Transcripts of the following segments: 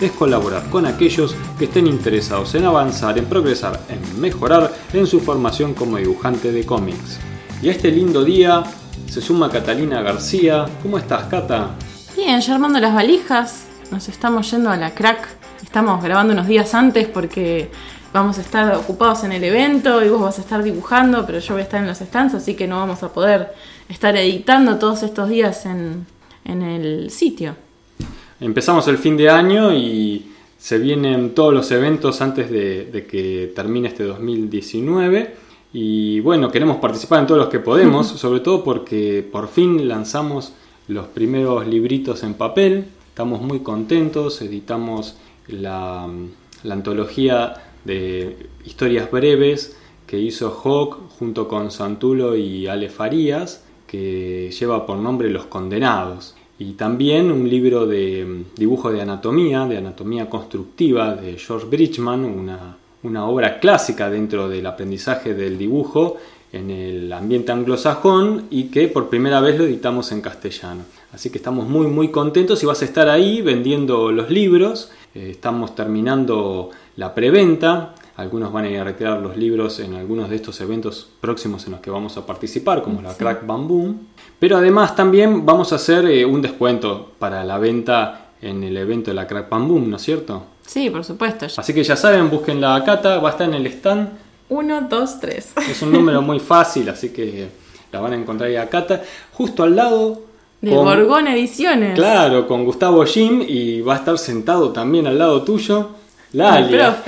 es colaborar con aquellos que estén interesados en avanzar, en progresar, en mejorar en su formación como dibujante de cómics. Y a este lindo día se suma Catalina García. ¿Cómo estás, Cata? Bien, ya armando las valijas. Nos estamos yendo a la crack. Estamos grabando unos días antes porque vamos a estar ocupados en el evento y vos vas a estar dibujando, pero yo voy a estar en los stands, así que no vamos a poder estar editando todos estos días en, en el sitio. Empezamos el fin de año y se vienen todos los eventos antes de, de que termine este 2019. Y bueno, queremos participar en todos los que podemos, sobre todo porque por fin lanzamos los primeros libritos en papel. Estamos muy contentos, editamos la, la antología de historias breves que hizo Hawk junto con Santulo y Ale Farías, que lleva por nombre Los Condenados. Y también un libro de dibujo de anatomía, de anatomía constructiva de George Bridgman, una, una obra clásica dentro del aprendizaje del dibujo en el ambiente anglosajón y que por primera vez lo editamos en castellano. Así que estamos muy muy contentos y vas a estar ahí vendiendo los libros. Eh, estamos terminando la preventa. Algunos van a ir a retirar los libros en algunos de estos eventos próximos en los que vamos a participar, como la Crack Bamboo. Pero además también vamos a hacer eh, un descuento para la venta en el evento de la Crack Bamboo, ¿no es cierto? Sí, por supuesto. Así que ya saben, busquen la Cata, va a estar en el stand. 1, 2, 3. Es un número muy fácil, así que la van a encontrar ahí a Cata. Justo al lado. De Borgón Ediciones. Claro, con Gustavo Jim y va a estar sentado también al lado tuyo. Lalia.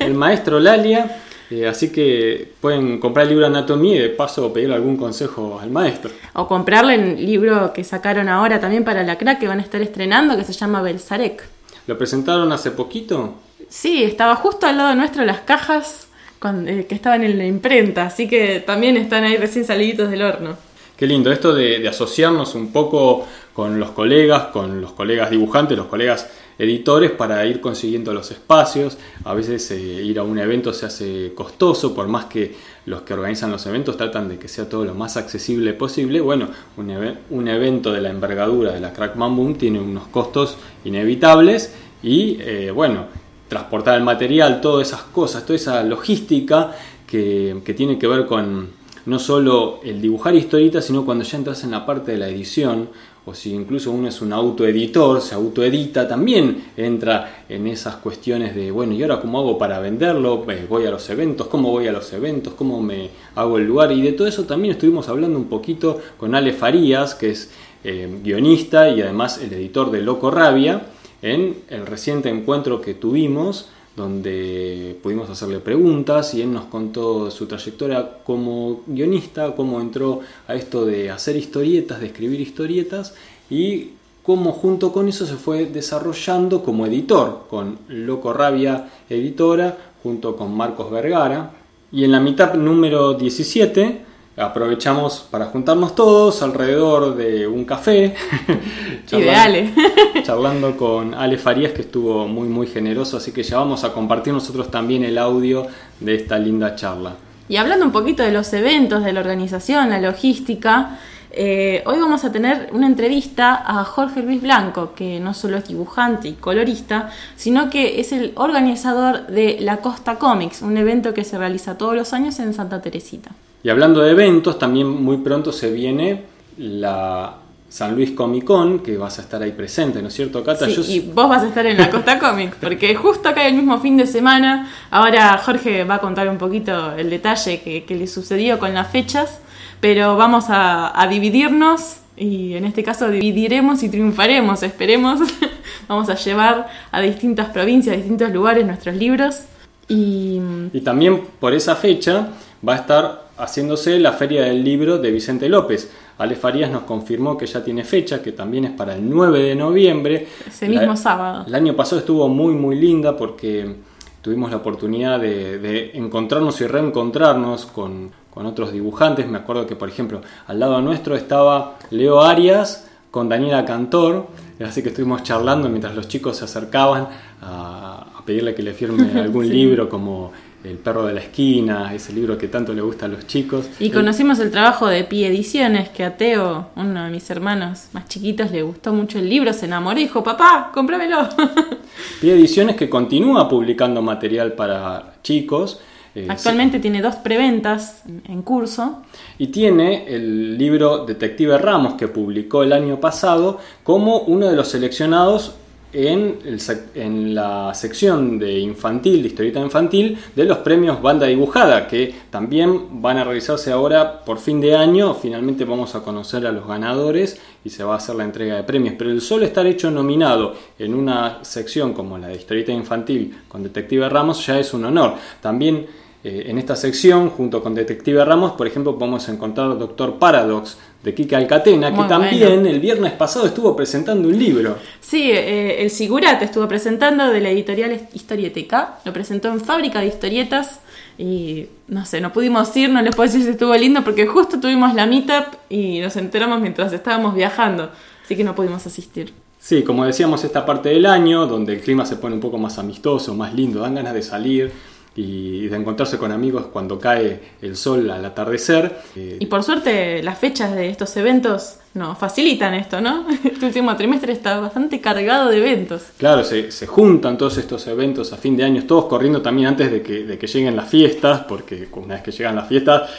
El, el maestro Lalia. Eh, así que pueden comprar el libro anatomía y de paso pedirle algún consejo al maestro. O comprarle el libro que sacaron ahora también para la crack que van a estar estrenando que se llama Belsarek. ¿Lo presentaron hace poquito? Sí, estaba justo al lado nuestro las cajas con, eh, que estaban en la imprenta, así que también están ahí recién saliditos del horno. Qué lindo esto de, asociarnos un poco con los colegas, con los colegas dibujantes, los colegas editores para ir consiguiendo los espacios. A veces eh, ir a un evento se hace costoso, por más que los que organizan los eventos tratan de que sea todo lo más accesible posible. Bueno, un, ev un evento de la envergadura de la Crack Man Boom tiene unos costos inevitables y eh, bueno, transportar el material, todas esas cosas, toda esa logística que tiene que ver con no solo el dibujar historietas, sino cuando ya entras en la parte de la edición, o si incluso uno es un autoeditor, se autoedita, también entra en esas cuestiones de, bueno, ¿y ahora cómo hago para venderlo? Eh, voy a los eventos, ¿cómo voy a los eventos? ¿Cómo me hago el lugar? Y de todo eso también estuvimos hablando un poquito con Ale Farías, que es eh, guionista y además el editor de Loco Rabia, en el reciente encuentro que tuvimos donde pudimos hacerle preguntas y él nos contó su trayectoria como guionista, cómo entró a esto de hacer historietas, de escribir historietas y cómo junto con eso se fue desarrollando como editor, con Loco Rabia Editora, junto con Marcos Vergara. Y en la mitad número 17 aprovechamos para juntarnos todos alrededor de un café. Ideal. charlando con Ale Farías, que estuvo muy, muy generoso. Así que ya vamos a compartir nosotros también el audio de esta linda charla. Y hablando un poquito de los eventos, de la organización, la logística. Eh, hoy vamos a tener una entrevista a Jorge Luis Blanco, que no solo es dibujante y colorista, sino que es el organizador de La Costa Comics, un evento que se realiza todos los años en Santa Teresita. Y hablando de eventos, también muy pronto se viene la San Luis Comic Con, que vas a estar ahí presente, ¿no es cierto, Cata? Sí, Yo... y vos vas a estar en la Costa Comics, porque justo acá el mismo fin de semana, ahora Jorge va a contar un poquito el detalle que, que le sucedió con las fechas, pero vamos a, a, dividirnos y en este caso dividiremos y triunfaremos, esperemos. vamos a llevar a distintas provincias, a distintos lugares nuestros libros. Y... y también por esa fecha va a estar haciéndose la Feria del Libro de Vicente López. Ale Farías nos confirmó que ya tiene fecha, que también es para el 9 de noviembre. Ese mismo sábado. El año pasado estuvo muy, muy linda porque tuvimos la oportunidad de, encontrarnos y reencontrarnos con, con, otros dibujantes. Me acuerdo que, por ejemplo, al lado nuestro estaba Leo Arias con Daniela Cantor, así que estuvimos charlando mientras los chicos se acercaban a, a pedirle que le firme algún libro como el perro de la esquina, ese libro que tanto le gusta a los chicos. Y conocimos el trabajo de Pi Ediciones, que a Teo, uno de mis hermanos más chiquitos, le gustó mucho el libro, se enamoró y dijo, papá, cómpramelo. Pi Ediciones que continúa publicando material para chicos. Eh, Actualmente tiene dos preventas en curso. Y tiene el libro Detective Ramos que publicó el año pasado como uno de los seleccionados en, la sección de infantil, de historieta infantil, de los premios Banda Dibujada, que también van a realizarse ahora por fin de año. Finalmente vamos a conocer a los ganadores y se va a hacer la entrega de premios. Pero el solo estar hecho nominado en una sección como la de historieta infantil con Detective Ramos ya es un honor. También eh, en esta sección, junto con Detective Ramos, por ejemplo, podemos encontrar Doctor Paradox de Kika Alcatena, que también el viernes pasado estuvo presentando un libro. Sí, eh, el Sigurat estuvo presentando de la editorial Historieteca, lo presentó en Fábrica de Historietas y no sé, no pudimos ir, no les puedo decir si estuvo lindo porque justo tuvimos la meetup y nos enteramos mientras estábamos viajando, así que no pudimos asistir. Sí, como decíamos, esta parte del año, donde el clima se pone un poco más amistoso, más lindo, dan ganas de salir y de encontrarse con amigos cuando cae el sol al atardecer. Y por suerte las fechas de estos eventos nos facilitan esto, ¿no? Este último trimestre está bastante cargado de eventos. Claro, se, se juntan todos estos eventos a fin de año, todos corriendo también antes de que, de que lleguen las fiestas, porque una vez que llegan las fiestas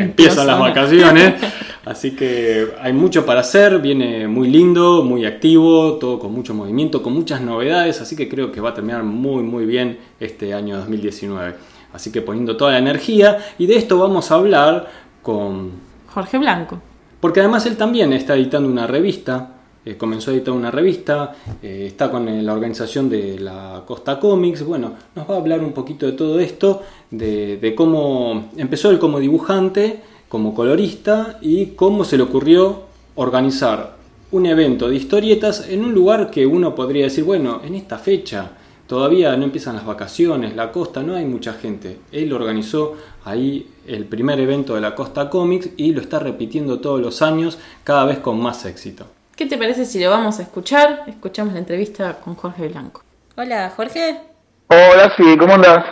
empiezan las vacaciones, así que hay mucho para hacer, viene muy lindo, muy activo, todo con mucho movimiento, con muchas novedades, así que creo que va a terminar muy muy bien este año 2019. Así que poniendo toda la energía y de esto vamos a hablar con Jorge Blanco. Porque además él también está editando una revista eh, comenzó a editar una revista, eh, está con eh, la organización de la Costa Comics, bueno, nos va a hablar un poquito de todo esto, de, cómo empezó él como dibujante, como colorista y cómo se le ocurrió organizar un evento de historietas en un lugar que uno podría decir, bueno, en esta fecha todavía no empiezan las vacaciones, la costa, no hay mucha gente. Él organizó ahí el primer evento de la Costa Comics y lo está repitiendo todos los años, cada vez con más éxito. ¿Qué te parece si lo vamos a escuchar? Escuchamos la entrevista con Jorge Blanco. Hola, Jorge. Hola, sí, ¿cómo andas?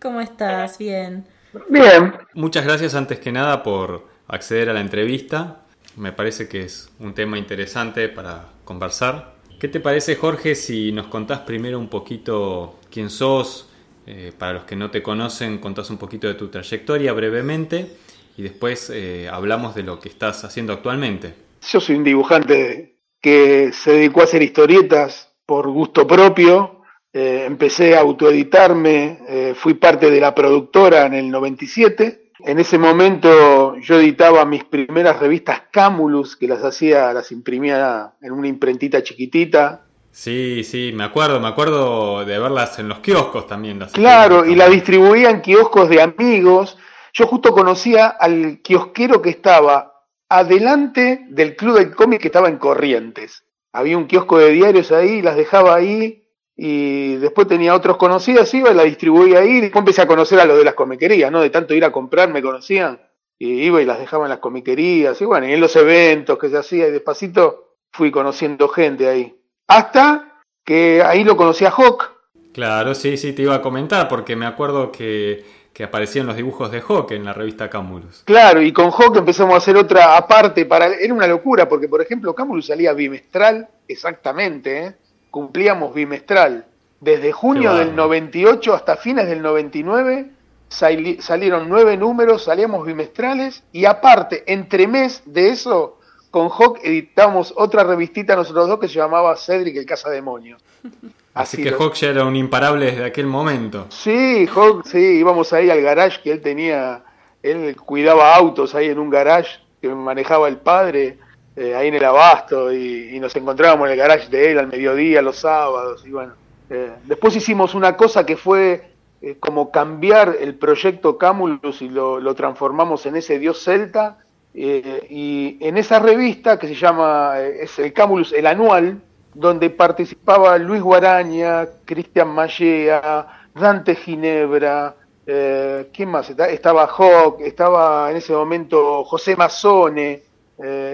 ¿Cómo estás? Bien. Bien. Muchas gracias antes que nada por acceder a la entrevista. Me parece que es un tema interesante para conversar. ¿Qué te parece, Jorge, si nos contás primero un poquito quién sos? Eh, para los que no te conocen, contás un poquito de tu trayectoria brevemente y después eh, hablamos de lo que estás haciendo actualmente. Yo soy un dibujante que se dedicó a hacer historietas por gusto propio. Eh, empecé a autoeditarme, eh, fui parte de la productora en el 97. En ese momento yo editaba mis primeras revistas Camulus, que las hacía, las imprimía en una imprentita chiquitita. Sí, sí, me acuerdo, me acuerdo de verlas en los kioscos también. claro, y la distribuía en kioscos de amigos. Yo justo conocía al kiosquero que estaba adelante del club del cómic que estaba en Corrientes. Había un kiosco de diarios ahí, las dejaba ahí y después tenía otros conocidos, iba y la distribuía ahí. Después empecé a conocer a los de las comiquerías, ¿no? De tanto ir a comprar me conocían y iba y las dejaba en las comiquerías y bueno, y en los eventos que se hacía y despacito fui conociendo gente ahí. Hasta que ahí lo conocí a Hawk. Claro, sí, sí, te iba a comentar porque me acuerdo que que aparecían los dibujos de Hawk en la revista Camulus. Claro, y con Hawk empezamos a hacer otra aparte para era una locura porque por ejemplo Camulus salía bimestral exactamente, ¿eh? cumplíamos bimestral. Desde junio del 98 hasta fines del 99 salieron nueve números, salíamos bimestrales y aparte, entre mes de eso, con Hawk editamos otra revistita nosotros dos que se llamaba Cedric el Casa Así, que Hawk ya era un imparable desde aquel momento. Sí, Hawk, sí, íbamos ahí al garage que él tenía, él cuidaba autos ahí en un garage que manejaba el padre, eh, ahí en el abasto, y, nos encontrábamos en el garage de él al mediodía, los sábados, y bueno. Eh, después hicimos una cosa que fue eh, como cambiar el proyecto Camulus y lo, lo transformamos en ese dios celta, eh, y en esa revista que se llama, es el Camulus, el anual, donde participaba Luis Guaraña, Cristian Mallea, Dante Ginebra, eh, ¿quién más? Estaba Hawk, estaba en ese momento José Mazzone,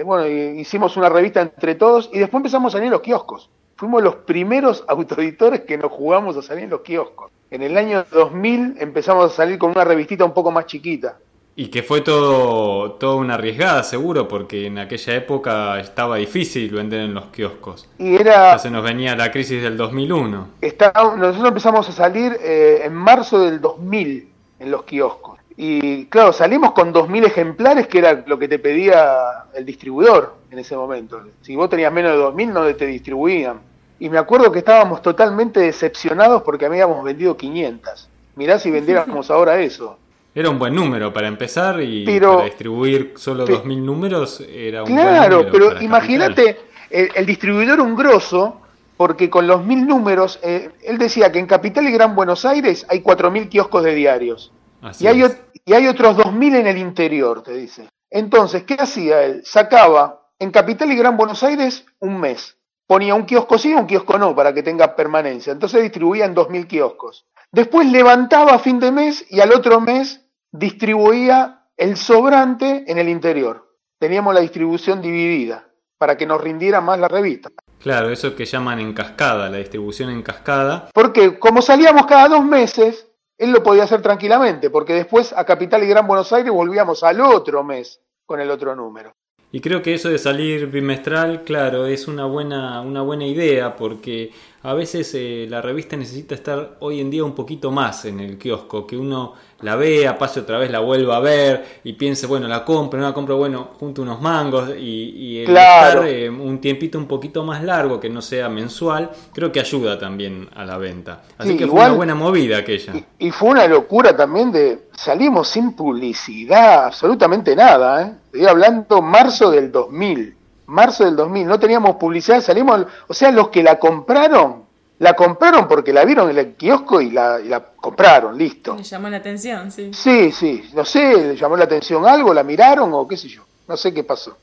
bueno, hicimos una revista entre todos y después empezamos a salir en los kioscos. Fuimos los primeros autoeditores que nos jugamos a salir en los kioscos. En el año 2000 empezamos a salir con una revistita un poco más chiquita. Y que fue todo, todo una arriesgada, seguro, porque en aquella época estaba difícil vender en los kioscos. Y era. se nos venía la crisis del 2001. Está, nosotros empezamos a salir eh, en marzo del 2000 en los kioscos. Y claro, salimos con 2.000 ejemplares, que era lo que te pedía el distribuidor en ese momento. Si vos tenías menos de 2.000, no te distribuían. Y me acuerdo que estábamos totalmente decepcionados porque habíamos vendido 500. Mirá si vendiéramos ahora eso. Era un buen número para empezar y para distribuir solo 2.000 números era un claro, buen número. pero imagínate el, distribuidor un grosso, porque con los 1.000 números, eh, él decía que en Capital y Gran Buenos Aires hay 4.000 kioscos de diarios. y, hay, y hay otros 2.000 en el interior, te dice. Entonces, ¿qué hacía él? Sacaba en Capital y Gran Buenos Aires un mes. Ponía un kiosco sí, un kiosco no, para que tenga permanencia. Entonces distribuía en 2.000 kioscos. Después levantaba a fin de mes y al otro mes distribuía el sobrante en el interior. Teníamos la distribución dividida para que nos rindiera más la revista. Claro, eso que llaman en cascada, la distribución en cascada. Porque como salíamos cada dos meses, él lo podía hacer tranquilamente, porque después a Capital y Gran Buenos Aires volvíamos al otro mes con el otro número. Y creo que eso de salir bimestral, claro, es una buena, una buena idea porque a veces eh, la revista necesita estar hoy en día un poquito más en el kiosco, que uno la vea, pase otra vez, la vuelva a ver y piense, bueno, la compro, no la compro, bueno, junto unos mangos y, el estar eh, un tiempito un poquito más largo, que no sea mensual, creo que ayuda también a la venta. Así que fue una buena movida aquella. Y, fue una locura también de salimos sin publicidad, absolutamente nada, ¿eh? Estoy hablando marzo del 2000 marzo del 2000, no teníamos publicidad, salimos, o sea, los que la compraron, la compraron porque la vieron en el kiosco y la, compraron, listo. Le llamó la atención, sí. Sí, sí, no sé, le llamó la atención algo, la miraron o qué sé yo, no sé qué pasó.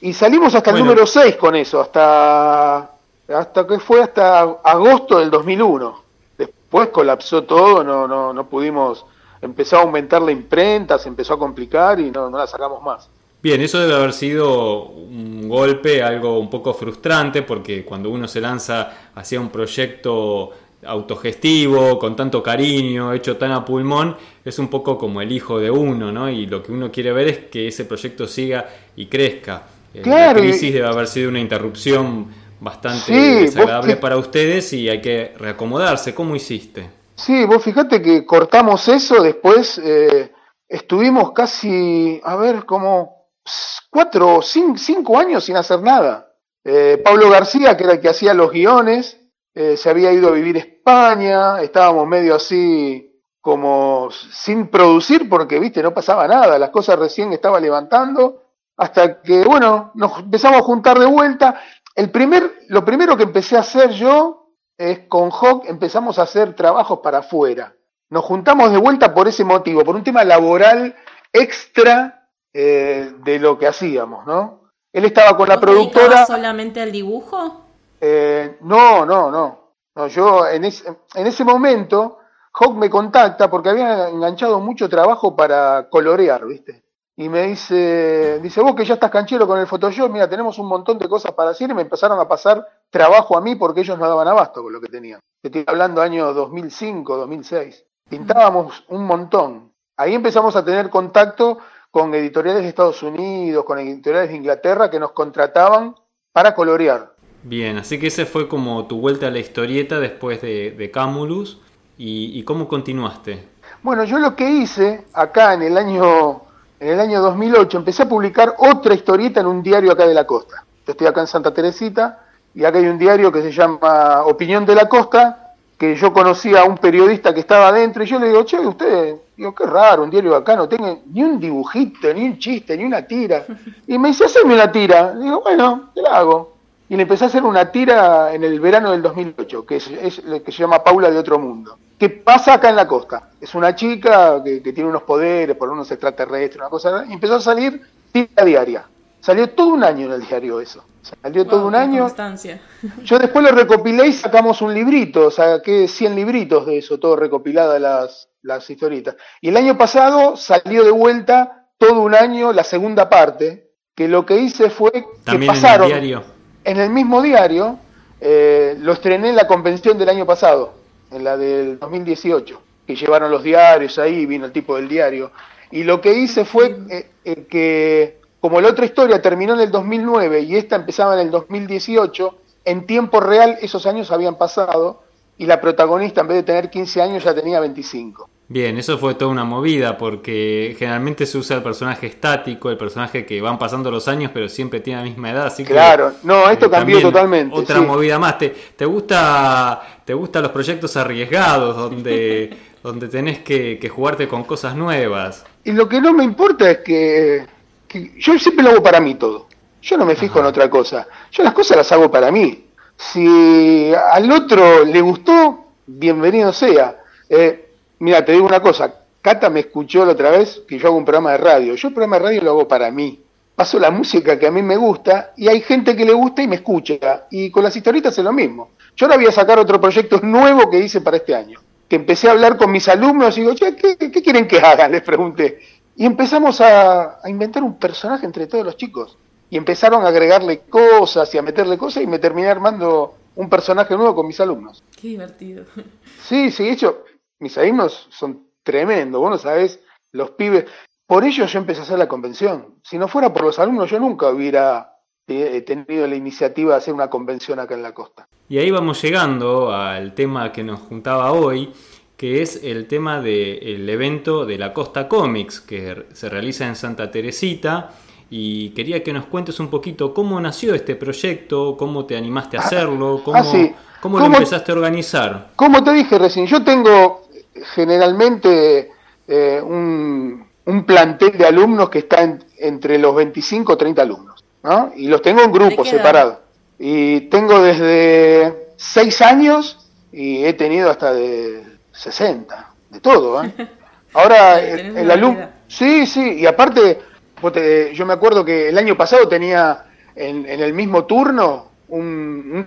Y salimos hasta el número 6 con eso, hasta, hasta que fue hasta agosto del 2001. Después colapsó todo, no, no, no pudimos, empezó a aumentar la imprenta, se empezó a complicar y no, no la sacamos más. Bien, eso debe haber sido un golpe, algo un poco frustrante, porque cuando uno se lanza hacia un proyecto autogestivo, con tanto cariño, hecho tan a pulmón, es un poco como el hijo de uno, ¿no? Y lo que uno quiere ver es que ese proyecto siga y crezca. Eh, la crisis debe haber sido una interrupción bastante desagradable para ustedes y hay que reacomodarse. ¿Cómo hiciste? Sí, vos fíjate que cortamos eso, después eh, estuvimos casi, a ver, cómo cuatro, cinco, cinco años sin hacer nada. Eh, Pablo García, que era el que hacía los guiones, eh, se había ido a vivir a España, estábamos medio así como sin producir porque, viste, no pasaba nada, las cosas recién estaban levantando, hasta que, bueno, nos empezamos a juntar de vuelta. El primer, lo primero que empecé a hacer yo es con Hawk empezamos a hacer trabajos para afuera. Nos juntamos de vuelta por ese motivo, por un tema laboral extra eh, de lo que hacíamos, ¿no? Él estaba con la productora. solamente al dibujo? Eh, no, no, no, no. yo en, en ese momento, Hawk me contacta porque había enganchado mucho trabajo para colorear, ¿viste? Y me dice, dice, vos que ya estás canchero con el Photoshop, mira, tenemos un montón de cosas para hacer y me empezaron a pasar trabajo a mí porque ellos no daban abasto con lo que tenían. Estoy hablando año 2005, 2006. Pintábamos un montón. Ahí empezamos a tener contacto con editoriales de Estados Unidos, con editoriales de Inglaterra que nos contrataban para colorear. Bien, así que ese fue como tu vuelta a la historieta después de, Camulus. ¿Y, cómo continuaste? Bueno, yo lo que hice acá en el año en el año 2008 empecé a publicar otra historieta en un diario acá de la costa. Yo estoy acá en Santa Teresita y acá hay un diario que se llama Opinión de la Costa que yo conocía a un periodista que estaba adentro y yo le digo, che, usted, digo, qué raro, un diario acá no tiene ni un dibujito, ni un chiste, ni una tira. Y me dice, haceme una tira. digo, bueno, te la hago. Y le empecé a hacer una tira en el verano del 2008, que es, lo que se llama Paula de Otro Mundo. ¿Qué pasa acá en la costa? Es una chica que, tiene unos poderes por unos extraterrestres, una cosa, y empezó a salir tira diaria. Salió todo un año en el diario eso. Salió todo un año. Yo después lo recopilé y sacamos un librito, saqué 100 libritos de eso, todo recopilada las, las historietas. Y el año pasado salió de vuelta todo un año la segunda parte, que lo que hice fue que pasaron en el, diario? en el mismo diario, eh, lo estrené en la convención del año pasado, en la del 2018, que llevaron los diarios ahí, vino el tipo del diario. Y lo que hice fue eh, eh, que, como la otra historia terminó en el 2009 y esta empezaba en el 2018, en tiempo real esos años habían pasado y la protagonista en vez de tener 15 años ya tenía 25. Bien, eso fue toda una movida porque generalmente se usa el personaje estático, el personaje que van pasando los años pero siempre tiene la misma edad. Así claro, no, esto cambió totalmente. Otra movida más. ¿Te, te, gusta, ¿Te gustan los proyectos arriesgados donde, donde tenés que, jugarte con cosas nuevas? Y lo que no me importa es que, yo siempre lo hago para mí todo. Yo no me fijo en otra cosa. Yo las cosas las hago para mí. Si al otro le gustó, bienvenido sea. Eh, Mira, te digo una cosa, Cata me escuchó la otra vez que yo hago un programa de radio. Yo el programa de radio lo hago para mí. Paso la música que a mí me gusta y hay gente que le gusta y me escucha. Y con las historietas es lo mismo. Yo ahora voy a sacar otro proyecto nuevo que hice para este año. Que empecé a hablar con mis alumnos y digo, ¿qué, qué quieren que hagan? Les pregunté. Y empezamos a, a inventar un personaje entre todos los chicos. Y empezaron a agregarle cosas y a meterle cosas y me terminé armando un personaje nuevo con mis alumnos. Qué divertido. Sí, sí, hecho, mis alumnos son tremendos, vos no sabés, los pibes. Por ello yo empecé a hacer la convención. Si no fuera por los alumnos, yo nunca hubiera eh, tenido la iniciativa de hacer una convención acá en la costa. Y ahí vamos llegando al tema que nos juntaba hoy, que es el tema del evento de la Costa Comics, que se realiza en Santa Teresita. Y quería que nos cuentes un poquito cómo nació este proyecto, cómo te animaste a ah, hacerlo, cómo, ah, cómo lo empezaste a organizar. Como te dije recién, yo tengo generalmente eh, un, plantel de alumnos que está entre los 25 o 30 alumnos, ¿no? Y los tengo en grupos separados. Y tengo desde 6 años y he tenido hasta de 60, de todo, ¿eh? Ahora el, alumno... Sí, sí, y aparte, yo me acuerdo que el año pasado tenía en, el mismo turno un,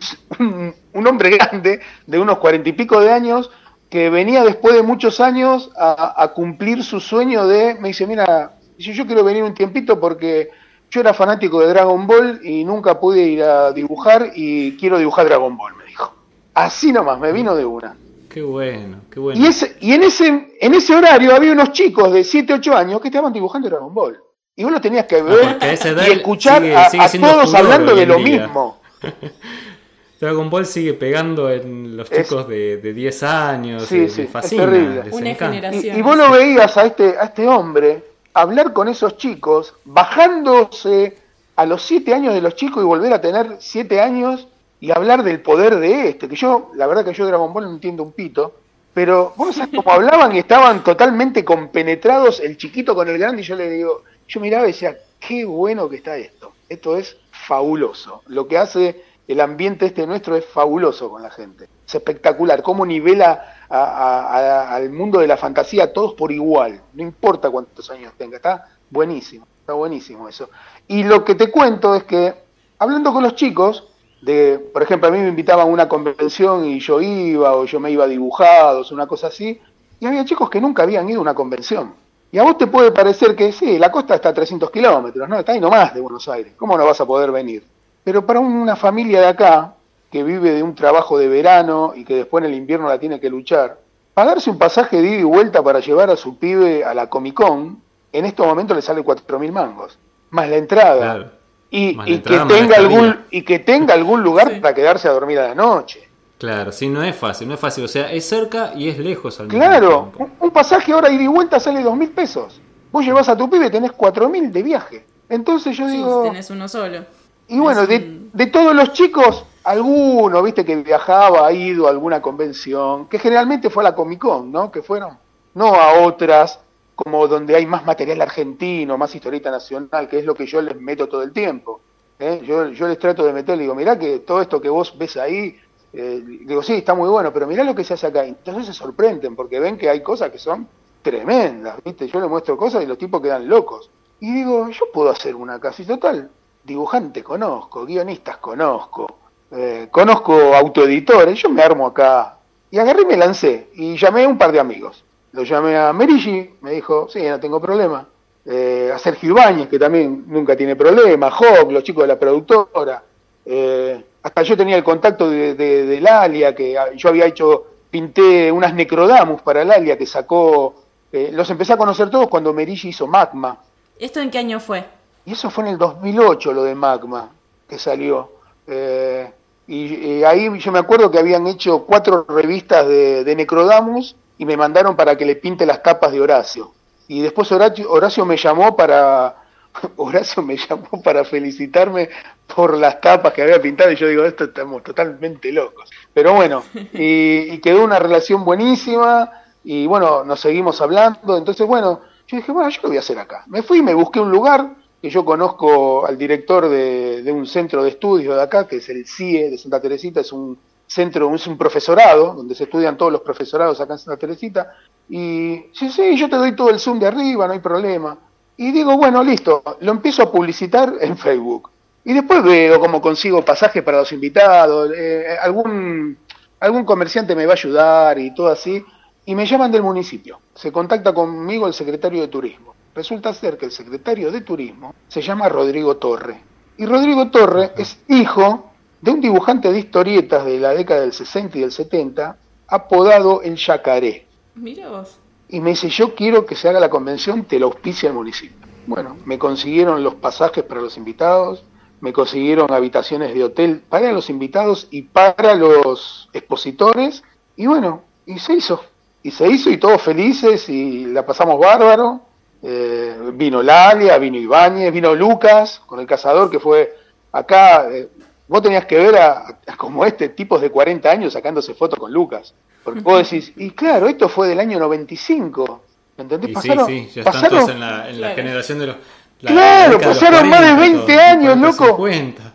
un, hombre grande de unos cuarenta y pico de años que venía después de muchos años a, cumplir su sueño de, me dice, mira, yo quiero venir un tiempito porque yo era fanático de Dragon Ball y nunca pude ir a dibujar y quiero dibujar Dragon Ball, me dijo. Así nomás, me vino de una. Qué bueno, qué bueno. Y, ese, y en, ese, en ese horario había unos chicos de 7, 8 años que estaban dibujando Dragon Ball. Y vos lo tenías que ver y escuchar a, todos hablando de lo mismo. Dragon Ball sigue pegando en los chicos de, de, 10 años, sí, sí, fascina, Una generación. Y, vos lo veías a este, a este hombre hablar con esos chicos, bajándose a los 7 años de los chicos y volver a tener 7 años y hablar del poder de este, que yo, la verdad que yo Dragon Ball no entiendo un pito, pero vos sabés cómo hablaban y estaban totalmente compenetrados el chiquito con el grande y yo le digo, yo miraba y decía, qué bueno que está esto, esto es fabuloso, lo que hace el ambiente este nuestro es fabuloso con la gente. Es espectacular, cómo nivela al mundo de la fantasía todos por igual, no importa cuántos años tenga, está buenísimo, está buenísimo eso. Y lo que te cuento es que, hablando con los chicos, de, por ejemplo, a mí me invitaban a una convención y yo iba, o yo me iba dibujados, una cosa así, y había chicos que nunca habían ido a una convención. Y a vos te puede parecer que sí, la costa está a 300 kilómetros, ¿no? Está ahí nomás de Buenos Aires. ¿Cómo no vas a poder venir? Pero para una familia de acá, que vive de un trabajo de verano y que después en el invierno la tiene que luchar, pagarse un pasaje de ida y vuelta para llevar a su pibe a la Comic Con, en estos momentos le sale cuatro mil mangos, más la entrada. Y, que tenga algún, y que tenga algún lugar para quedarse a dormir a la noche. Claro, sí, no es fácil, no es fácil. O sea, es cerca y es lejos al Claro, un, pasaje ahora ida y vuelta sale dos mil pesos. Vos llevas a tu pibe y tenés cuatro mil de viaje. Entonces yo digo... tenés uno solo. Y bueno, de, todos los chicos, alguno, viste, que viajaba, ha ido a alguna convención, que generalmente fue a la Comic Con, ¿no? Que fueron, no a otras, como donde hay más material argentino, más historieta nacional, que es lo que yo les meto todo el tiempo. ¿eh? Yo, yo les trato de meter, digo, mirá que todo esto que vos ves ahí, eh, digo, sí, está muy bueno, pero mirá lo que se hace acá. Entonces se sorprenden, porque ven que hay cosas que son tremendas, ¿viste? Yo les muestro cosas y los tipos quedan locos. Y digo, yo puedo hacer una casi total. Dibujante conozco, guionistas conozco, eh, conozco autoeditores, yo me armo acá. Y agarré y me lancé y llamé a un par de amigos. Lo llamé a Merigi, me dijo, sí, no tengo problema. Eh, a Sergio Ibáñez, que también nunca tiene problema, Job, los chicos de la productora. Eh, hasta yo tenía el contacto de, de, Lalia, que yo había hecho, pinté unas necrodamus para Lalia, que sacó, eh, los empecé a conocer todos cuando Merigi hizo Magma. ¿Esto en qué año fue? Y eso fue en el 2008 lo de Magma, que salió. Eh, y, ahí yo me acuerdo que habían hecho cuatro revistas de, de Necrodamus y me mandaron para que le pinte las tapas de Horacio. Y después Horacio, Horacio me llamó para Horacio me llamó para felicitarme por las tapas que había pintado y yo digo, esto estamos totalmente locos. Pero bueno, y, quedó una relación buenísima y bueno, nos seguimos hablando. Entonces, bueno, yo dije, bueno, yo lo voy a hacer acá. Me fui, me busqué un lugar que yo conozco al director de, de un centro de estudios de acá, que es el CIE de Santa Teresita, es un centro, es un profesorado, donde se estudian todos los profesorados acá en Santa Teresita. Y sí, sí, yo te doy todo el Zoom de arriba, no hay problema. Y digo, bueno, listo, lo empiezo a publicitar en Facebook. Y después veo cómo consigo pasajes para los invitados, eh, algún, algún comerciante me va a ayudar y todo así. Y me llaman del municipio. Se contacta conmigo el secretario de Turismo. Resulta ser que el secretario de Turismo se llama Rodrigo Torre. Y Rodrigo Torre es hijo de un dibujante de historietas de la década del 60 y del 70, apodado El Yacaré. Mira vos y me dice, yo quiero que se haga la convención, te la auspicia el municipio. Bueno, me consiguieron los pasajes para los invitados, me consiguieron habitaciones de hotel para los invitados y para los expositores, y bueno, y se hizo. Y se hizo y todos felices y la pasamos bárbaro. Eh, vino Lalia, vino Ibáñez, vino Lucas con el cazador que fue acá. Eh, vos tenías que ver a, como este, tipos de 40 años sacándose fotos con Lucas. Porque vos decís, y claro, esto fue del año 95. ¿Entendés? pasaron, sí, sí, ya están todos en la, en la generación de los. claro, pasaron más de 20 años, loco.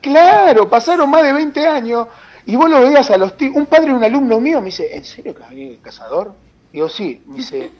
Claro, pasaron más de 20 años. Y vos lo veías a los tíos. Un padre de un alumno mío me dice, ¿en serio que el cazador? Digo, sí. Me dice,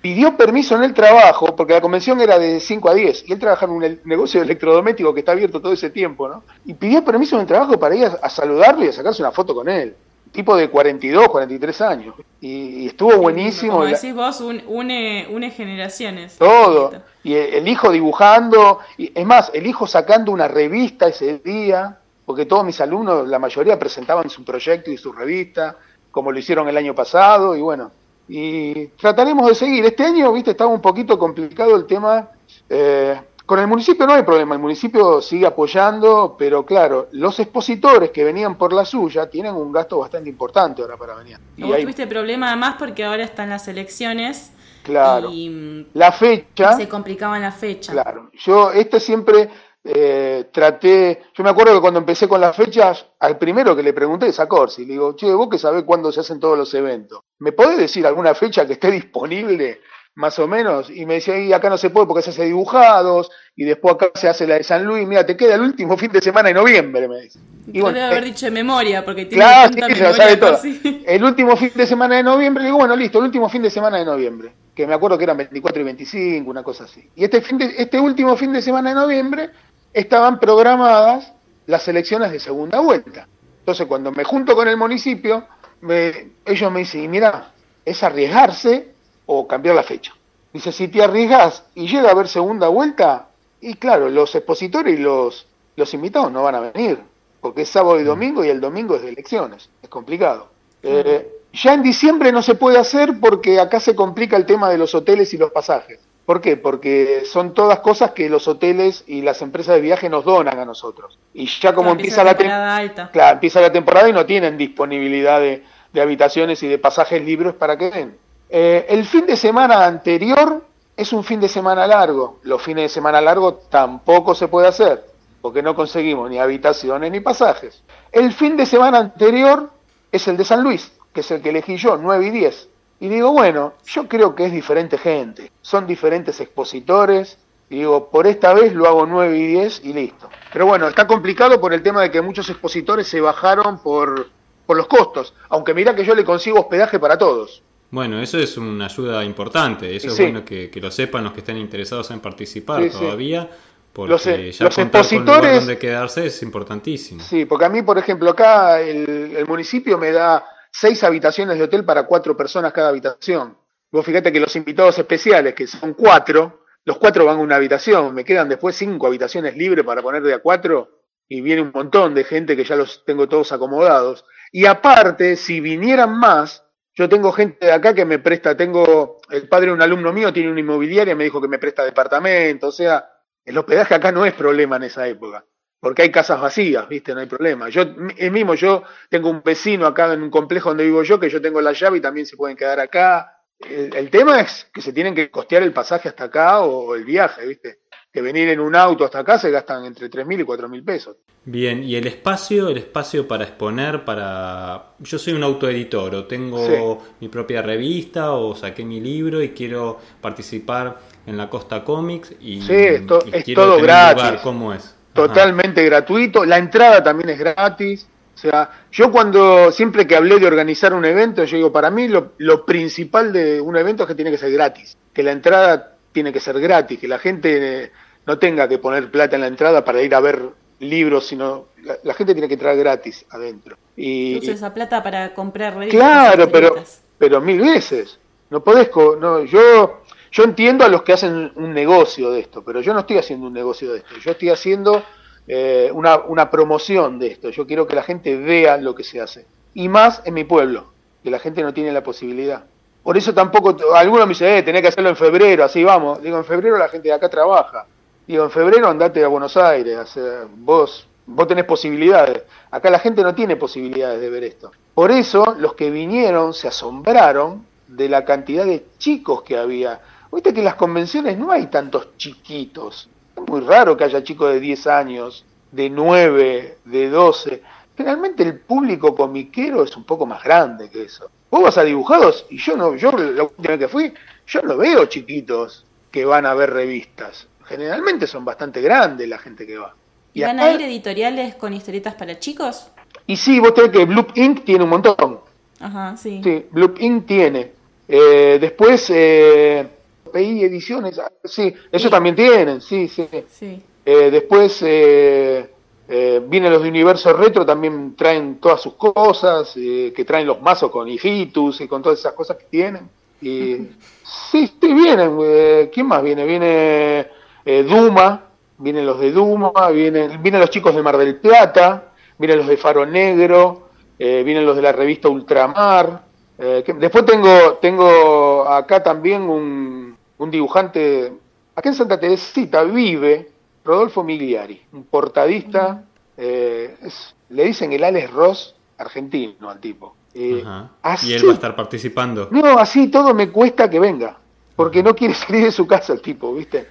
pidió permiso en el trabajo, porque la convención era de 5 a 10, y él trabaja en un negocio de electrodoméstico que está abierto todo ese tiempo, ¿no? Y pidió permiso en el trabajo para ir a, a saludarlo y a sacarse una foto con él tipo de 42, 43 años. Y, estuvo buenísimo. Como decís vos, une, une generaciones. Todo. Y el, hijo dibujando, y, es más, el hijo sacando una revista ese día, porque todos mis alumnos, la mayoría presentaban su proyecto y su revista, como lo hicieron el año pasado, y bueno. Y trataremos de seguir. Este año, viste, estaba un poquito complicado el tema. Eh, con el municipio no hay problema, el municipio sigue apoyando, pero claro, los expositores que venían por la suya tienen un gasto bastante importante ahora para venir. Y vos tuviste problema además porque ahora están las elecciones. Claro. Y la fecha. Se complicaban la fecha. Claro. Yo este siempre eh, traté. Yo me acuerdo que cuando empecé con las fechas, al primero que le pregunté es a Corsi. Le digo, che, vos que sabés cuándo se hacen todos los eventos. ¿Me podés decir alguna fecha que esté disponible más o menos, y me decía, y acá no se puede porque se hace dibujados, y después acá se hace la de San Luis, mira, te queda el último fin de semana de noviembre, me dice. Y bueno, debe haber dicho de memoria, porque tiene claro, sí, se lo sabe todo. El último fin de semana de noviembre, digo, bueno, listo, el último fin de semana de noviembre, que me acuerdo que eran 24 y 25, una cosa así. Y este, fin de, este último fin de semana de noviembre estaban programadas las elecciones de segunda vuelta. Entonces, cuando me junto con el municipio, me, ellos me dicen, y mira, es arriesgarse o cambiar la fecha. Dice, si te arriesgas y llega a haber segunda vuelta, y claro, los expositores y los, los invitados no van a venir, porque es sábado y domingo y el domingo es de elecciones, es complicado. Eh, ya en diciembre no se puede hacer porque acá se complica el tema de los hoteles y los pasajes. ¿Por qué? Porque son todas cosas que los hoteles y las empresas de viaje nos donan a nosotros. Y ya como empieza, la temporada alta. Claro, empieza la temporada y no tienen disponibilidad de, de habitaciones y de pasajes libres para que den. Eh, el fin de semana anterior es un fin de semana largo. Los fines de semana largo tampoco se puede hacer, porque no conseguimos ni habitaciones ni pasajes. El fin de semana anterior es el de San Luis, que es el que elegí yo, 9 y 10. Y digo, bueno, yo creo que es diferente gente, son diferentes expositores, y digo, por esta vez lo hago 9 y 10 y listo. Pero bueno, está complicado por el tema de que muchos expositores se bajaron por, por los costos, aunque mira que yo le consigo hospedaje para todos. Bueno, eso es una ayuda importante. Eso es Sí. bueno que, que lo sepan los que estén interesados en participar Sí, sí. todavía. Porque Los, ya los contar con expositores- donde quedarse es importantísimo. Sí, porque a mí, por ejemplo, acá el, el municipio me da seis habitaciones de hotel para cuatro personas cada habitación. Vos fíjate que los invitados especiales, que son cuatro, los cuatro van a una habitación, me quedan después cinco habitaciones libres para poner de a cuatro y viene un montón de gente que ya los tengo todos acomodados. Y aparte, si vinieran más, yo tengo gente de acá que me presta, tengo, el padre de un alumno mío tiene una inmobiliaria, me dijo que me presta departamento, o sea, el hospedaje acá no es problema en esa época porque hay casas vacías, ¿viste? No hay problema. Yo es mismo, yo tengo un vecino acá en un complejo donde vivo yo, que yo tengo la llave y también se pueden quedar acá. El, el tema es que se tienen que costear el pasaje hasta acá o el viaje, ¿viste? Que venir en un auto hasta acá se gastan entre 3.000 y 4.000 pesos. Bien, y el espacio, el espacio para exponer, para... Yo soy un autoeditor o tengo Sí. mi propia revista o saqué mi libro y quiero participar en la Costa Comics y, Sí, es to- y es quiero todo tener un gratis. lugar. ¿Cómo es? Ajá. Totalmente gratuito. La entrada también es gratis. O sea, yo cuando siempre que hablé de organizar un evento, yo digo, para mí lo, lo principal de un evento es que tiene que ser gratis, que la entrada tiene que ser gratis, que la gente eh, no tenga que poner plata en la entrada para ir a ver libros, sino la, la gente tiene que entrar gratis adentro. Y, Usa esa plata para comprar revistas. Claro, pero, pero mil veces. No podés, no, yo, yo entiendo a los que hacen un negocio de esto, pero yo no estoy haciendo un negocio de esto. Yo estoy haciendo eh, una, promoción de esto. Yo quiero que la gente vea lo que se hace. Y más en mi pueblo, que la gente no tiene la posibilidad. Por eso tampoco, algunos me dicen, eh, tenés que hacerlo en febrero, así vamos. Digo, en febrero la gente de acá trabaja. Digo, en febrero andate a Buenos Aires, o sea, vos, vos tenés posibilidades. Acá la gente no tiene posibilidades de ver esto. Por eso los que vinieron se asombraron de la cantidad de chicos que había. Viste que en las convenciones no hay tantos chiquitos. Es muy raro que haya chicos de 10 años, de 9, de 12. Generalmente el público comiquero es un poco más grande que eso. Vos vas a dibujados y yo no, yo la última vez que fui, yo no veo chiquitos que van a ver revistas. Generalmente son bastante grandes la gente que va. ¿Y van acá- a ir editoriales con historietas para chicos? y sí, vos tenés que Bloop Inc. tiene un montón. Ajá, sí. Sí, Bloop Inc. tiene. Eh, después, eh, PI Ediciones, ah, sí, Sí. también tienen, sí, sí. Sí. Eh, después eh, eh, vienen los de Universo Retro, también traen todas sus cosas, eh, que traen los mazos con hijitus y con todas esas cosas que tienen. Y sí, sí, vienen. eh, ¿Quién más viene? Viene eh, Duma, vienen los de Duma, vienen, vienen los chicos de Mar del Plata, vienen los de Faro Negro, eh, vienen los de la revista Ultramar. eh, que- después tengo, tengo acá también un, un dibujante, acá en Santa Teresita vive Rodolfo Migliari, un portadista, eh, es- le dicen el Alex Ross argentino al tipo. Eh, así- Y él va a estar participando. no, así todo me cuesta que venga. Porque no quiere salir de su casa el tipo, ¿viste?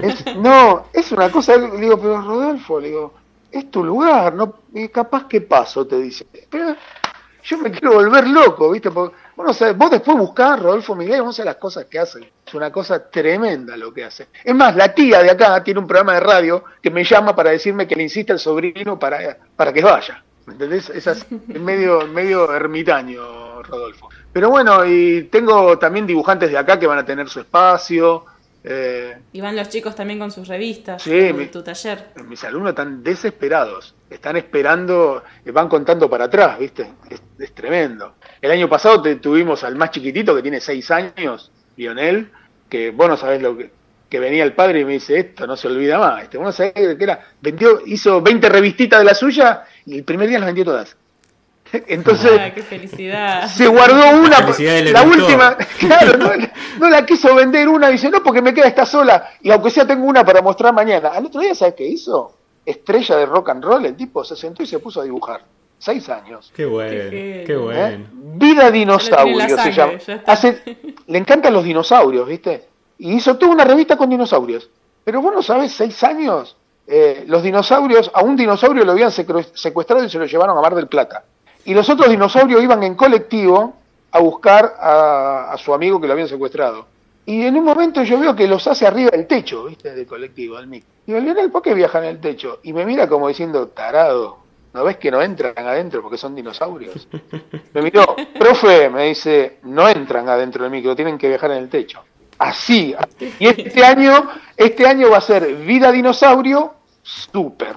Es- no, es una cosa, le digo, pero Rodolfo, le digo, es tu lugar, no, capaz que paso, te dice. Pero yo me quiero volver loco, ¿viste? Porque, vos, no sabés, vos después buscás Rodolfo Miguel, vos sabés las cosas que hace. Es una cosa tremenda lo que hace. Es más, la tía de acá tiene un programa de radio que me llama para decirme que le insiste al sobrino para, para que vaya. ¿Me entendés? Es así, es medio, medio ermitaño, Rodolfo. Pero bueno, y tengo también dibujantes de acá que van a tener su espacio. eh, Y van los chicos también con sus revistas. Sí, mi- tu taller. mis alumnos están desesperados, están esperando, eh, van contando para atrás, ¿viste? Es, es tremendo. El año pasado te- tuvimos al más chiquitito que tiene seis años, Lionel, que vos no sabés lo que, que venía el padre y me dice, esto no se olvida más, este, vos no sabés qué era, vendió, hizo 20 revistitas de la suya y el primer día las vendió todas. Entonces, Ah, qué felicidad. se guardó una, la última, claro, no, no la quiso vender una, dice, no, porque me queda esta sola, y aunque sea tengo una para mostrar mañana. Al otro día, ¿sabes qué hizo? Estrella de rock and roll, el tipo se sentó y se puso a dibujar. Seis años. Qué bueno, Qué bueno. ¿eh? Vida dinosaurio se llama. Hace- le encantan los dinosaurios, ¿viste? Y hizo toda una revista con dinosaurios. Pero vos no sabés, seis años, eh, los dinosaurios, a un dinosaurio lo habían secuestrado y se lo llevaron a Mar del Plata. Y los otros dinosaurios iban en colectivo a buscar a, a su amigo que lo habían secuestrado. Y en un momento yo veo que los hace arriba del techo, ¿viste? Del colectivo, al mic. Digo, Lionel, ¿por qué viajan en el techo? Y me mira como diciendo, tarado, ¿No ves que no entran adentro porque son dinosaurios? Me miró, profe, me dice, no entran adentro del micro, tienen que viajar en el techo. Así. Y este año, este año va a ser vida dinosaurio super.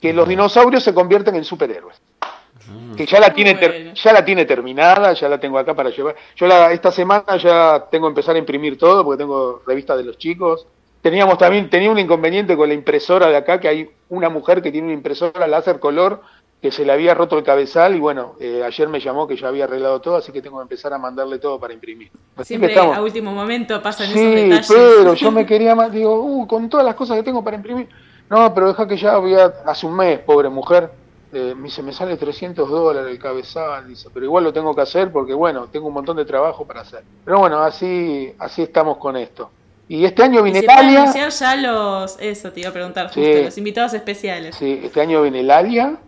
Que los dinosaurios se convierten en superhéroes. Ah. Que ya la tiene ya la tiene terminada, ya la tengo acá para llevar. Yo la, esta semana ya tengo que empezar a imprimir todo porque tengo revistas de los chicos. Teníamos también tenía un inconveniente con la impresora de acá que hay una mujer que tiene una impresora láser color que se le había roto el cabezal y bueno, eh, ayer me llamó que ya había arreglado todo, así que tengo que empezar a mandarle todo para imprimir. Siempre a último momento pasan esos detalles. pero yo me quería más, digo, uh, con todas las cosas que tengo para imprimir. No, pero deja que ya voy a, hace un mes, pobre mujer, eh, me dice, me sale 300 dólares el cabezal, dice, pero igual lo tengo que hacer porque bueno, tengo un montón de trabajo para hacer. Pero bueno, así, así estamos con esto. Y este año viene Lalia. anunciar ya los, eso te iba a preguntar, justo, los invitados especiales. Sí, este año viene Lalia,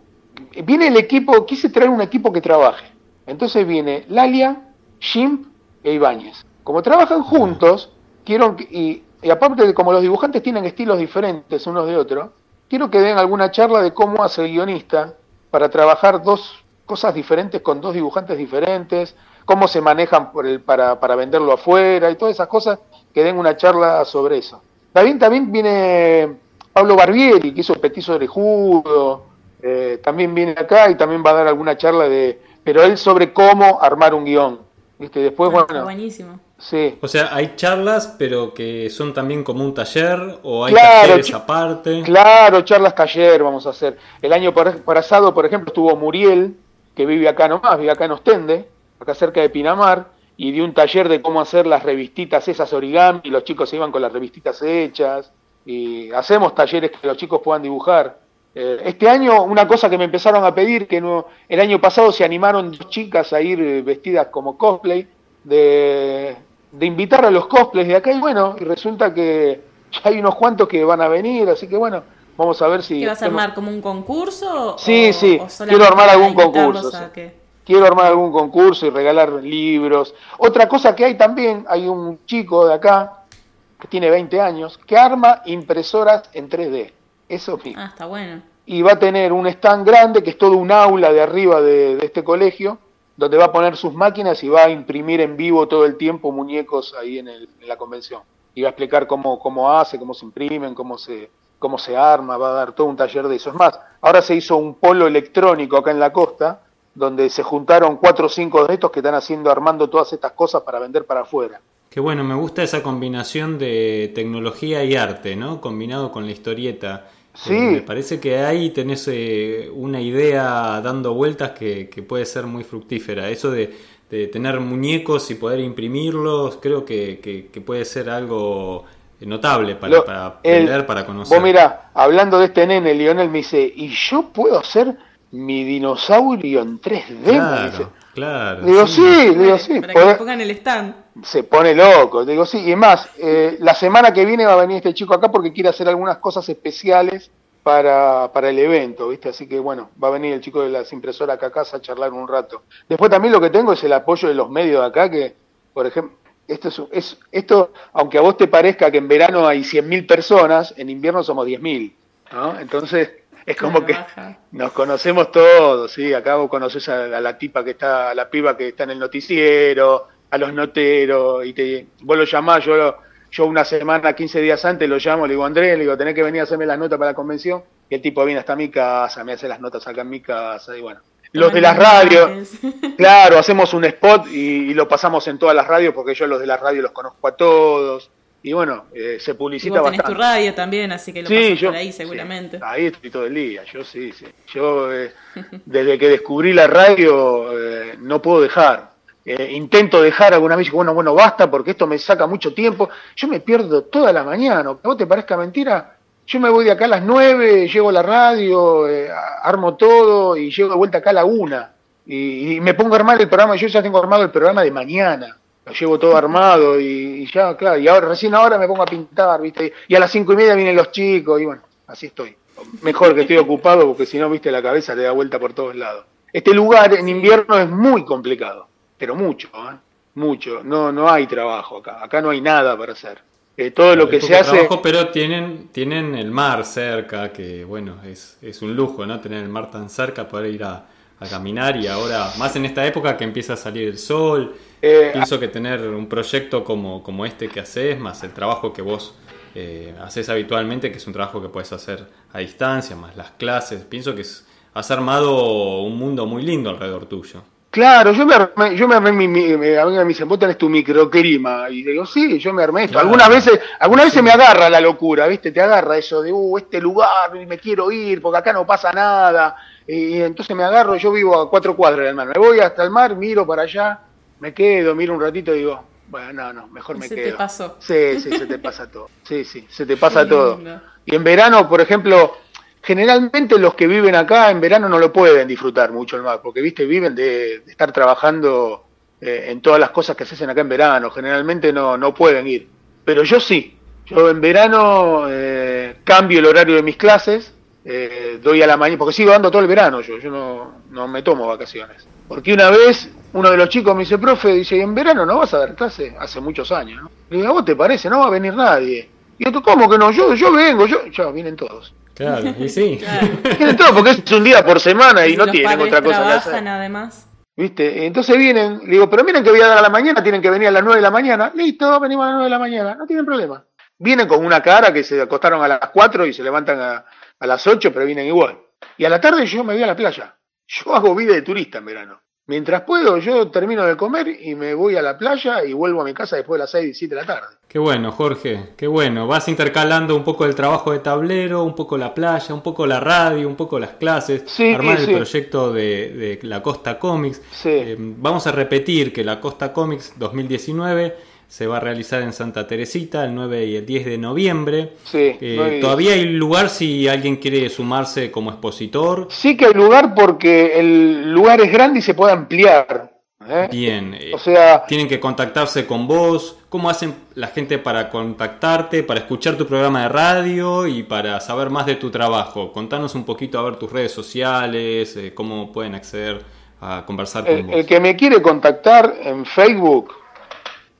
viene el equipo, quise traer un equipo que trabaje. Entonces viene Lalia, Shimp e Ibáñez. Como trabajan juntos, quiero y, y aparte de como los dibujantes tienen estilos diferentes unos de otros, quiero que den alguna charla de cómo hace el guionista para trabajar dos cosas diferentes con dos dibujantes diferentes, cómo se manejan por el, para, para venderlo afuera y todas esas cosas, que den una charla sobre eso. También, también viene Pablo Barbieri, que hizo el petizo orejudo, eh, también viene acá y también va a dar alguna charla de, pero él sobre cómo armar un guion. ¿Viste? Después, ah, bueno. Buenísimo. Sí. O sea, hay charlas, pero que son también como un taller o hay talleres aparte. Claro, charlas taller vamos a hacer. El año pasado, por ejemplo, estuvo Muriel, que vive acá nomás, vive acá en Ostende, acá cerca de Pinamar, y dio un taller de cómo hacer las revistitas esas origami, y los chicos se iban con las revistitas hechas, y hacemos talleres que los chicos puedan dibujar. Eh, este año, una cosa que me empezaron a pedir, que no, el año pasado se animaron dos chicas a ir eh, vestidas como cosplay, de, invitar a los cosplays de acá, y bueno, y resulta que ya hay unos cuantos que van a venir, así que bueno, vamos a ver si... ¿Qué vas a armar como un concurso? Sí, sí, quiero armar algún concurso. Quiero armar algún concurso y regalar libros. Otra cosa que hay también, hay un chico de acá, que tiene 20 años, que arma impresoras en 3D. Eso mismo. Ah, está bueno. Y va a tener un stand grande, que es todo un aula de arriba de, este colegio, donde va a poner sus máquinas y va a imprimir en vivo todo el tiempo muñecos ahí en, el, en la convención. Y va a explicar cómo, cómo hace, cómo se imprimen, cómo se, cómo se arma, va a dar todo un taller de eso. Es más, ahora se hizo un polo electrónico acá en la costa, donde se juntaron cuatro o cinco de estos que están haciendo, armando todas estas cosas para vender para afuera. Qué bueno, me gusta esa combinación de tecnología y arte, ¿no? Combinado con la historieta. Sí. Eh, me parece que ahí tenés eh, una idea dando vueltas que, puede ser muy fructífera. Eso de, tener muñecos y poder imprimirlos, creo que, puede ser algo notable para, para aprender, para conocer. Vos mira, hablando de este nene, Lionel me dice, ¿y yo puedo hacer mi dinosaurio en 3D? Claro, claro. Digo, sí, digo, sí. Para que pongan el stand. Se pone loco, digo, sí. Y más, eh, la semana que viene va a venir este chico acá porque quiere hacer algunas cosas especiales para, para el evento, ¿viste? Así que bueno, va a venir el chico de las impresoras acá a casa a charlar un rato. Después también lo que tengo es el apoyo de los medios de acá, que, por ejemplo, esto, es, esto, aunque a vos te parezca que en verano hay 100.000 personas, en invierno somos 10.000, ¿no? Entonces, es como que nos conocemos todos, ¿sí? Acá vos conoces a, la tipa que está, a la piba que está en el noticiero, a los noteros, y te, vos lo llamás, yo, yo una semana, 15 días antes lo llamo, le digo, Andrés, le digo, tenés que venir a hacerme las notas para la convención, y el tipo viene hasta mi casa, me hace las notas acá en mi casa, y bueno, los de las radios, claro, hacemos un spot y, lo pasamos en todas las radios porque yo los de las radios los conozco a todos. Y bueno, eh, se publicita y vos tu radio también, así que lo sí, por ahí seguramente. ahí estoy todo el día, yo sí, sí. Yo eh, desde que descubrí la radio eh, no puedo dejar. intento dejar alguna vez, bueno, bueno, basta porque esto me saca mucho tiempo. Yo me pierdo toda la mañana, que vos te parezca mentira, yo me voy de acá a las 9, llego a la radio, eh, armo todo y llego de vuelta acá a la 1. Y, me pongo a armar el programa, yo ya tengo armado el programa de mañana. Lo llevo todo armado y, ya, claro, y ahora recién ahora me pongo a pintar, ¿viste? Y a las cinco y media vienen los chicos y bueno, así estoy. Mejor que estoy ocupado porque si no, viste, la cabeza te da vuelta por todos lados. Este lugar en invierno es muy complicado, pero mucho, ¿eh? mucho. No, no hay trabajo acá, acá no hay nada para hacer. Eh, todo lo que se hace... pero tienen, tienen el mar cerca, que bueno, es, es un lujo, ¿no? Tener el mar tan cerca, poder ir a, a caminar y ahora, más en esta época que empieza a salir el sol, eh, pienso que tener un proyecto como, como este que haces, más el trabajo que vos eh, haces habitualmente, que es un trabajo que puedes hacer a distancia, más las clases, pienso que es, has armado un mundo muy lindo alrededor tuyo. Claro, yo me armé, yo me armé mi, mi, me dicen, vos tenés tu microclima, y digo, sí, yo me armé esto. Algunas veces, algunas veces me agarra la locura, ¿viste? Te agarra eso de, uh, este lugar, me quiero ir, porque acá no pasa nada, y entonces me agarro, yo vivo a cuatro cuadras del mar, me voy hasta el mar, miro para allá, me quedo, miro un ratito y digo, bueno, no, no, mejor me se quedo. Se te pasó. Sí, sí, se te pasa todo. Sí, sí, se te pasa todo. Y en verano, por ejemplo, generalmente los que viven acá en verano no lo pueden disfrutar mucho el mar, porque, viste, viven de, estar trabajando eh, en todas las cosas que se hacen acá en verano. Generalmente no, no pueden ir. Pero yo sí. Yo en verano eh, cambio el horario de mis clases, eh, doy a la mañana, porque sigo dando todo el verano yo, yo no, no me tomo vacaciones. Porque una vez uno de los chicos me dice, profe, dice, en verano no vas a dar clase? Hace muchos años, ¿no? Le digo, ¿a vos te parece? No va a venir nadie. Y yo, ¿cómo que no? Yo, yo vengo, yo, ya, vienen todos. Claro, y sí. Vienen todos porque es un día por semana y, no tienen otra cosa que hacer. además. ¿Viste? Entonces vienen, le digo, pero miren que voy a dar a la mañana, tienen que venir a las 9 de la mañana. Listo, venimos a las 9 de la mañana, no tienen problema. Vienen con una cara que se acostaron a las 4 y se levantan a, a las 8, pero vienen igual. Y a la tarde yo me voy a la playa. Yo hago vida de turista en verano. Mientras puedo, yo termino de comer y me voy a la playa y vuelvo a mi casa después de las 6, 7 de la tarde. Qué bueno, Jorge, qué bueno. Vas intercalando un poco el trabajo de tablero, un poco la playa, un poco la radio, un poco las clases, sí, armar el proyecto de, la Costa Comics. Eh, vamos a repetir que la Costa Comics 2019 se va a realizar en Santa Teresita el 9 y el 10 de noviembre. Sí, eh, ¿Todavía hay lugar si alguien quiere sumarse como expositor? Sí que hay lugar porque el lugar es grande y se puede ampliar. ¿eh? Bien, eh, o sea, tienen que contactarse con vos. ¿Cómo hacen la gente para contactarte, para escuchar tu programa de radio y para saber más de tu trabajo? Contanos un poquito a ver tus redes sociales, cómo pueden acceder a conversar con vos. El que me quiere contactar en Facebook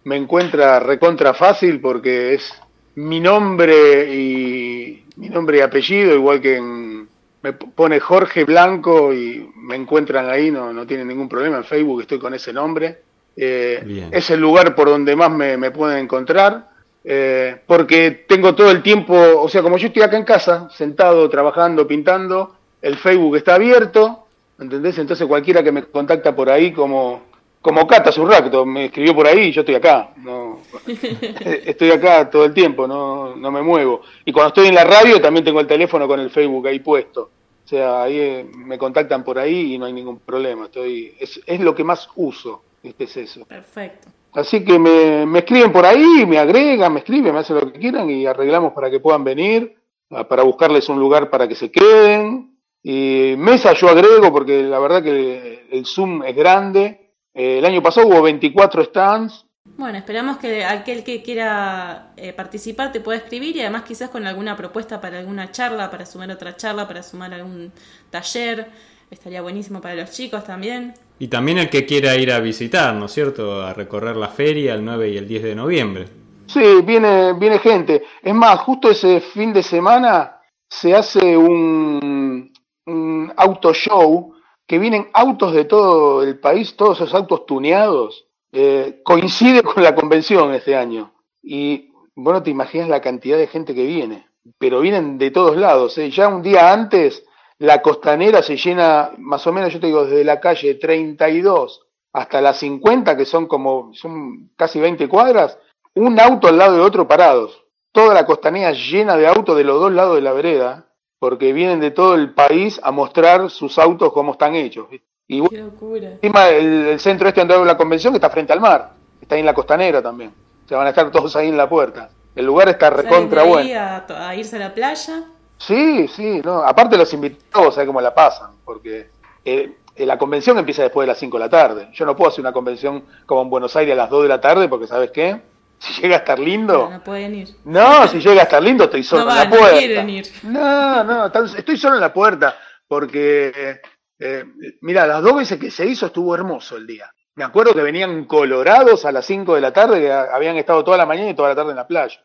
me encuentra recontra fácil porque es mi nombre y mi nombre y apellido, igual que me pone Jorge Blanco y me encuentran ahí, no, no tienen ningún problema, en Facebook estoy con ese nombre. Eh, es el lugar por donde más me, pueden encontrar, eh, porque tengo todo el tiempo, o sea, como yo estoy acá en casa, sentado, trabajando, pintando, el Facebook está abierto, ¿entendés? Entonces cualquiera que me contacta por ahí como como Cata rato me escribió por ahí y yo estoy acá. No, estoy acá todo el tiempo, no, no me muevo. Y cuando estoy en la radio también tengo el teléfono con el Facebook ahí puesto. O sea, ahí eh, me contactan por ahí y no hay ningún problema. Estoy, es, es lo que más uso, este es eso. Perfecto. Así que me, me escriben por ahí, me agregan, me escriben, me hacen lo que quieran y arreglamos para que puedan venir, ah, para buscarles un lugar para que se queden. Y mesa yo agrego porque la verdad que el Zoom es grande eh, el año pasado hubo 24 stands. Bueno, esperamos que aquel que quiera eh, participar te pueda escribir y además quizás con alguna propuesta para alguna charla, para sumar otra charla, para sumar algún taller. Estaría buenísimo para los chicos también. Y también el que quiera ir a visitar, ¿no es cierto? A recorrer la feria el 9 y el 10 de noviembre. Sí, viene, viene gente. Es más, justo ese fin de semana se hace un, un auto show que vienen autos de todo el país, todos esos autos tuneados, eh, coincide con la convención este año. Y bueno, te imaginas la cantidad de gente que viene, pero vienen de todos lados. ¿eh? Ya un día antes, la costanera se llena, más o menos, yo te digo, desde la calle 32 hasta la 50, que son como, son casi 20 cuadras, un auto al lado de otro parados. Toda la costanera llena de autos de los dos lados de la vereda porque vienen de todo el país a mostrar sus autos cómo están hechos. Y Qué locura. encima el, centro este donde la convención que está frente al mar, está ahí en la costanera también. Se van a estar todos ahí en la puerta. El lugar está recontra bueno. A, a irse a la playa? Sí, sí, no. Aparte los invitados, ¿sabes cómo la pasan? Porque eh, eh, la convención empieza después de las 5 de la tarde. Yo no puedo hacer una convención como en Buenos Aires a las 2 de la tarde porque, ¿sabes qué? Si llega a estar lindo. No, pueden ir. No, si llega a estar lindo, estoy solo en la puerta. No quieren ir. No, no, estoy solo en la puerta. Porque, eh, mira, las dos veces que se hizo estuvo hermoso el día. Me acuerdo que venían colorados a las 5 de la tarde, que habían estado toda la mañana y toda la tarde en la playa.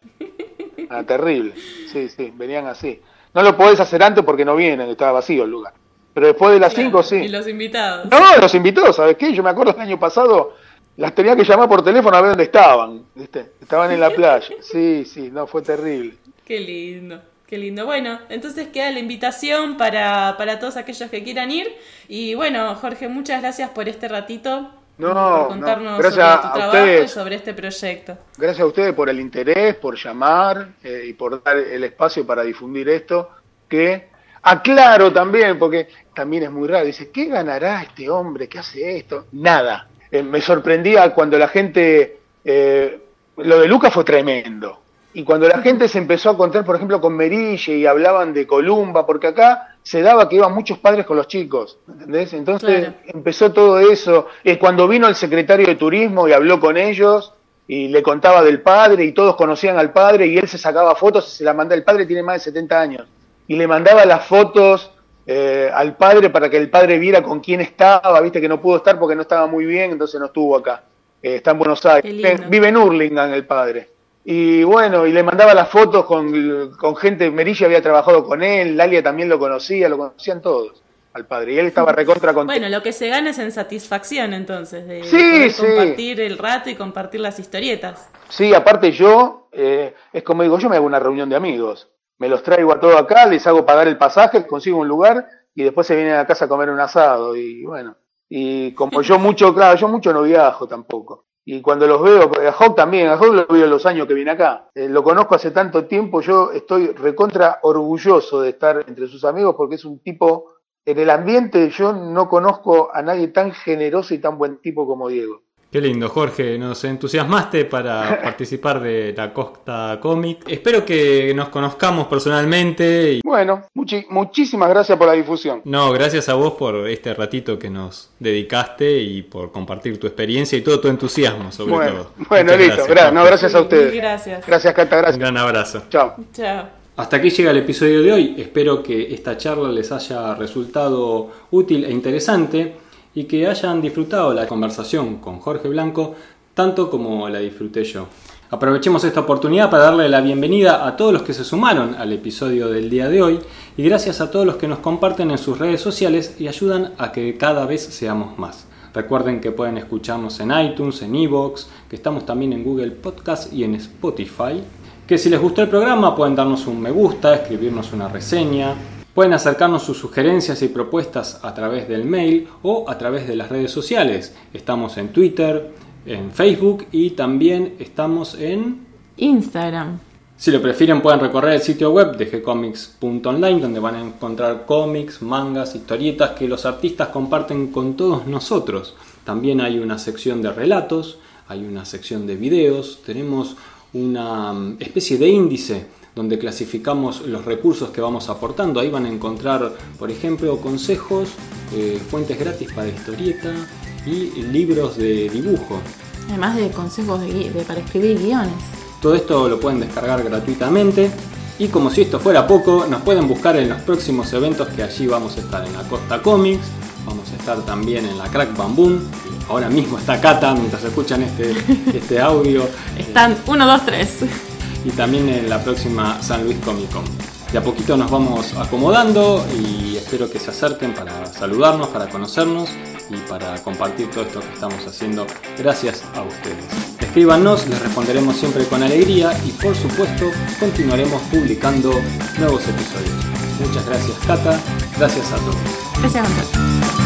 Ah, terrible. Sí, sí, venían así. No lo podés hacer antes porque no vienen, estaba vacío el lugar. Pero después de las 5 sí. Y los invitados. No, los invitados, ¿sabes qué? Yo me acuerdo el año pasado, las tenía que llamar por teléfono a ver dónde estaban. ¿viste? Estaban en la playa. Sí, sí, no, fue terrible. Qué lindo. Qué lindo. Bueno, entonces queda la invitación para, para todos aquellos que quieran ir. Y bueno, Jorge, muchas gracias por este ratito. No, por contarnos no. Gracias sobre tu a trabajo ustedes. y sobre este proyecto. Gracias a ustedes por el interés, por llamar eh, y por dar el espacio para difundir esto. Que aclaro también, porque también es muy raro. Dice, ¿qué ganará este hombre que hace esto? Nada. Eh, me sorprendía cuando la gente. eh, lo de Lucas fue tremendo. Y cuando la gente se empezó a contar, por ejemplo, con Merille y hablaban de Columba, porque acá se daba que iban muchos padres con los chicos, ¿entendés? Entonces Claro. empezó todo eso. Eh, cuando vino el secretario de Turismo y habló con ellos y le contaba del padre y todos conocían al padre y él se sacaba fotos y se la mandaba. El padre tiene más de 70 años y le mandaba las fotos eh, al padre para que el padre viera con quién estaba, viste que no pudo estar porque no estaba muy bien, entonces no estuvo acá. Eh, está en Buenos Aires. Vive en Hurlingham el padre. Y bueno, y le mandaba las fotos con, con gente, Merilla había trabajado con él, Lalia también lo conocía, lo conocían todos al padre. Y él estaba recontra contento. Bueno, lo que se gana es en satisfacción entonces, de, Sí, sí. compartir el rato y compartir las historietas. Sí, aparte yo, eh, es como digo, yo me hago una reunión de amigos. Me los traigo a todos acá, les hago pagar el pasaje, consigo un lugar y después se vienen a casa a comer un asado. Y bueno, y como yo mucho, claro, yo mucho no viajo tampoco. Y cuando los veo, a Hawk también, a Hawk lo veo los años que viene acá. Eh, lo conozco hace tanto tiempo, yo estoy recontra orgulloso de estar entre sus amigos porque es un tipo, en el ambiente yo no conozco a nadie tan generoso y tan buen tipo como Diego. Qué lindo, Jorge. Nos entusiasmaste para participar de la Costa Comic. Espero que nos conozcamos personalmente. Y... Bueno, muchi- muchísimas gracias por la difusión. No, gracias a vos por este ratito que nos dedicaste y por compartir tu experiencia y todo tu entusiasmo, sobre Bueno, todo. bueno, Muchas listo. gracias, gra- no, gracias a ustedes. gracias. Gracias, Cata, Un gracias. gran abrazo. Chao. Chao. Hasta aquí llega el episodio de hoy. Espero que esta charla les haya resultado útil e interesante y que hayan disfrutado la conversación con Jorge Blanco tanto como la disfruté yo. Aprovechemos esta oportunidad para darle la bienvenida a todos los que se sumaron al episodio del día de hoy y gracias a todos los que nos comparten en sus redes sociales y ayudan a que cada vez seamos más. Recuerden que pueden escucharnos en iTunes, en Evox, que estamos también en Google Podcast y en Spotify. Que si les gustó el programa pueden darnos un me gusta, escribirnos una reseña, pueden acercarnos sus sugerencias y propuestas a través del mail o a través de las redes sociales. Estamos en Twitter, en Facebook y también estamos en... Instagram. Si lo prefieren pueden recorrer el sitio web de gcomics.online donde van a encontrar cómics, mangas, historietas que los artistas comparten con todos nosotros. También hay una sección de relatos, hay una sección de videos, tenemos una mm, especie de índice donde clasificamos los recursos que vamos aportando. Ahí van a encontrar, por ejemplo, consejos, eh, fuentes gratis para historieta y libros de dibujo. Además de consejos de, de- para escribir guiones. Todo esto lo pueden descargar gratuitamente. Y como si esto fuera poco, nos pueden buscar en los próximos eventos que allí vamos a estar en la Costa Comics, vamos a estar también en la Crack Bamboo. Ahora mismo está Cata mientras escuchan este, este audio. Están 1, 2, 3. Y también en la próxima San Luis Comic Con. De a poquito nos vamos acomodando y espero que se acerquen para saludarnos, para conocernos y para compartir todo esto que estamos haciendo gracias a ustedes. Escríbanos, les responderemos siempre con alegría y por supuesto continuaremos publicando nuevos episodios. Muchas gracias Cata, gracias a todos. Gracias, Gonzalo.